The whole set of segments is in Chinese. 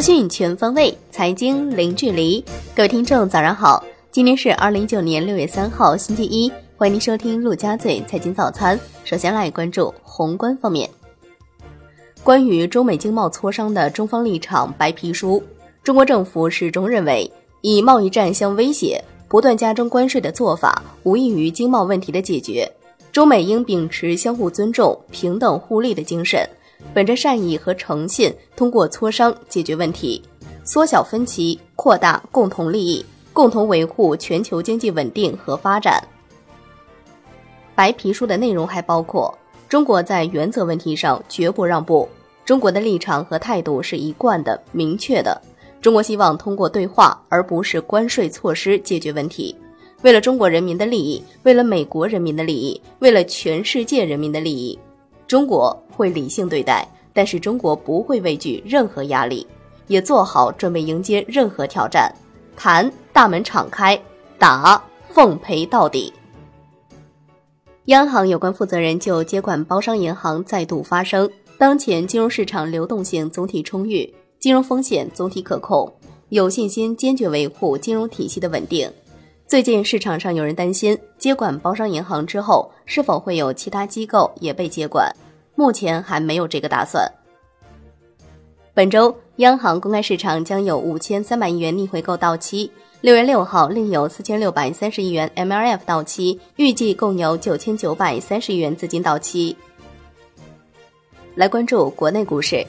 资讯全方位，财经零距离。各位听众，早上好！今天是二零一九年六月三号，星期一。欢迎您收听陆家嘴财经早餐。首先来关注宏观方面，关于中美经贸磋商的中方立场白皮书，中国政府始终认为，以贸易战相威胁、不断加征关税的做法，无异于经贸问题的解决。中美应秉持相互尊重、平等互利的精神。本着善意和诚信，通过磋商解决问题，缩小分歧，扩大共同利益，共同维护全球经济稳定和发展。白皮书的内容还包括：中国在原则问题上绝不让步，中国的立场和态度是一贯的、明确的。中国希望通过对话而不是关税措施解决问题。为了中国人民的利益，为了美国人民的利益，为了全世界人民的利益。中国会理性对待，但是中国不会畏惧任何压力，也做好准备迎接任何挑战。谈大门敞开，打奉陪到底。央行有关负责人就接管包商银行再度发声：当前金融市场流动性总体充裕，金融风险总体可控，有信心坚决维护金融体系的稳定。最近市场上有人担心，接管包商银行之后，是否会有其他机构也被接管？目前还没有这个打算。本周央行公开市场将有五千三百亿元逆回购到期，六月六号另有四千六百三十亿元 MLF 到期，预计共有九千九百三十亿元资金到期。来关注国内股市，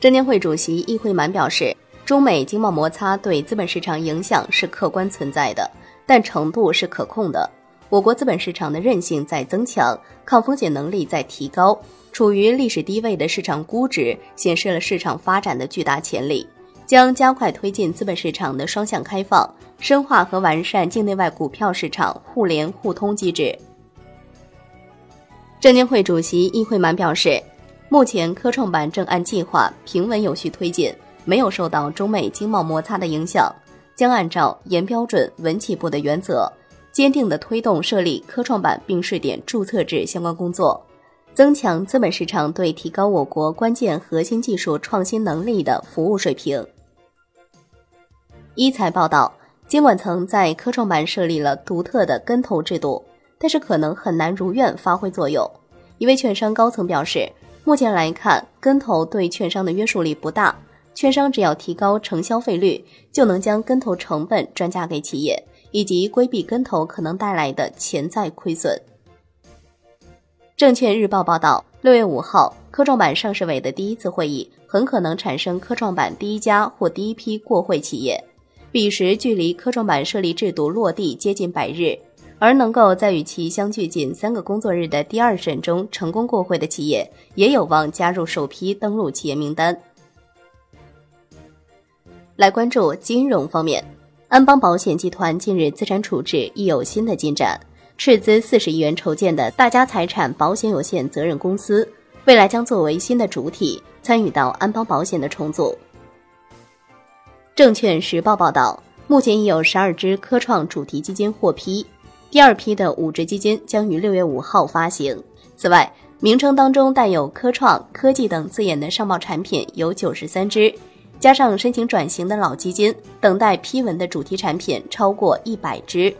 证监会主席易会满表示，中美经贸摩擦对资本市场影响是客观存在的。但程度是可控的。我国资本市场的韧性在增强，抗风险能力在提高，处于历史低位的市场估值显示了市场发展的巨大潜力。将加快推进资本市场的双向开放，深化和完善境内外股票市场互联互通机制。证监会主席易会满表示，目前科创板正按计划平稳有序推进，没有受到中美经贸摩擦的影响。将按照严标准、稳起步的原则，坚定地推动设立科创板并试点注册制相关工作，增强资本市场对提高我国关键核心技术创新能力的服务水平。一财报道，监管层在科创板设立了独特的跟投制度，但是可能很难如愿发挥作用。一位券商高层表示，目前来看，跟投对券商的约束力不大。券商只要提高承消费率，就能将跟投成本转嫁给企业，以及规避跟投可能带来的潜在亏损。证券日报报道，六月五号，科创板上市委的第一次会议很可能产生科创板第一家或第一批过会企业。彼时距离科创板设立制度落地接近百日，而能够在与其相距仅三个工作日的第二审中成功过会的企业，也有望加入首批登陆企业名单。来关注金融方面，安邦保险集团近日资产处置亦有新的进展，斥资四十亿元筹建的大家财产保险有限责任公司，未来将作为新的主体参与到安邦保险的重组。证券时报报道，目前已有十二只科创主题基金获批，第二批的五只基金将于六月五号发行。此外，名称当中带有科创、科技等字眼的上报产品有九十三只。加上申请转型的老基金，等待批文的主题产品超过一百只。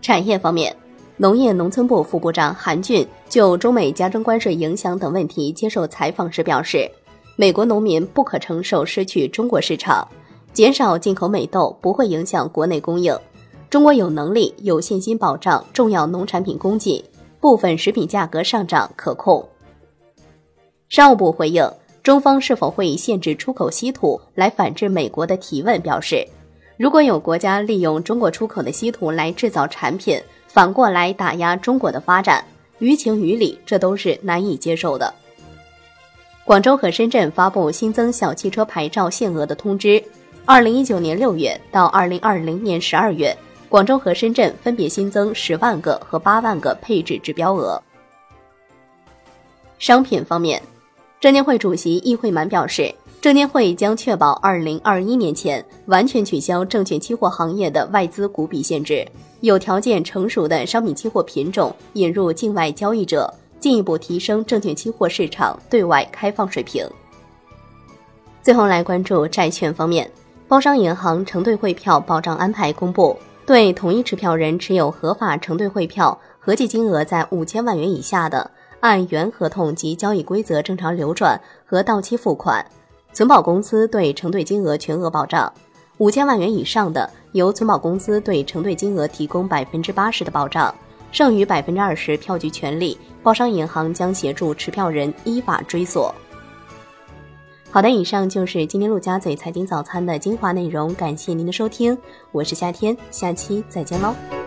产业方面，农业农村部副部长韩俊就中美加征关税影响等问题接受采访时表示，美国农民不可承受失去中国市场，减少进口美豆不会影响国内供应，中国有能力、有信心保障重要农产品供给，部分食品价格上涨可控。商务部回应。中方是否会以限制出口稀土来反制美国的提问？表示，如果有国家利用中国出口的稀土来制造产品，反过来打压中国的发展，于情于理，这都是难以接受的。广州和深圳发布新增小汽车牌照限额的通知，二零一九年六月到二零二零年十二月，广州和深圳分别新增十万个和八万个配置指标额。商品方面。证监会主席易会满表示，证监会将确保二零二一年前完全取消证券期货行业的外资股比限制，有条件成熟的商品期货品种引入境外交易者，进一步提升证券期货市场对外开放水平。最后来关注债券方面，包商银行承兑汇票保障安排公布，对同一持票人持有合法承兑汇票，合计金额在五千万元以下的，按原合同及交易规则正常流转和到期付款，存保公司对承兑金额全额保障；五千万元以上的，由存保公司对承兑金额提供百分之八十的保障，剩余百分之二十票据权利，包商银行将协助持票人依法追索。好的，以上就是今天陆家嘴财经早餐的精华内容，感谢您的收听，我是夏天，下期再见喽。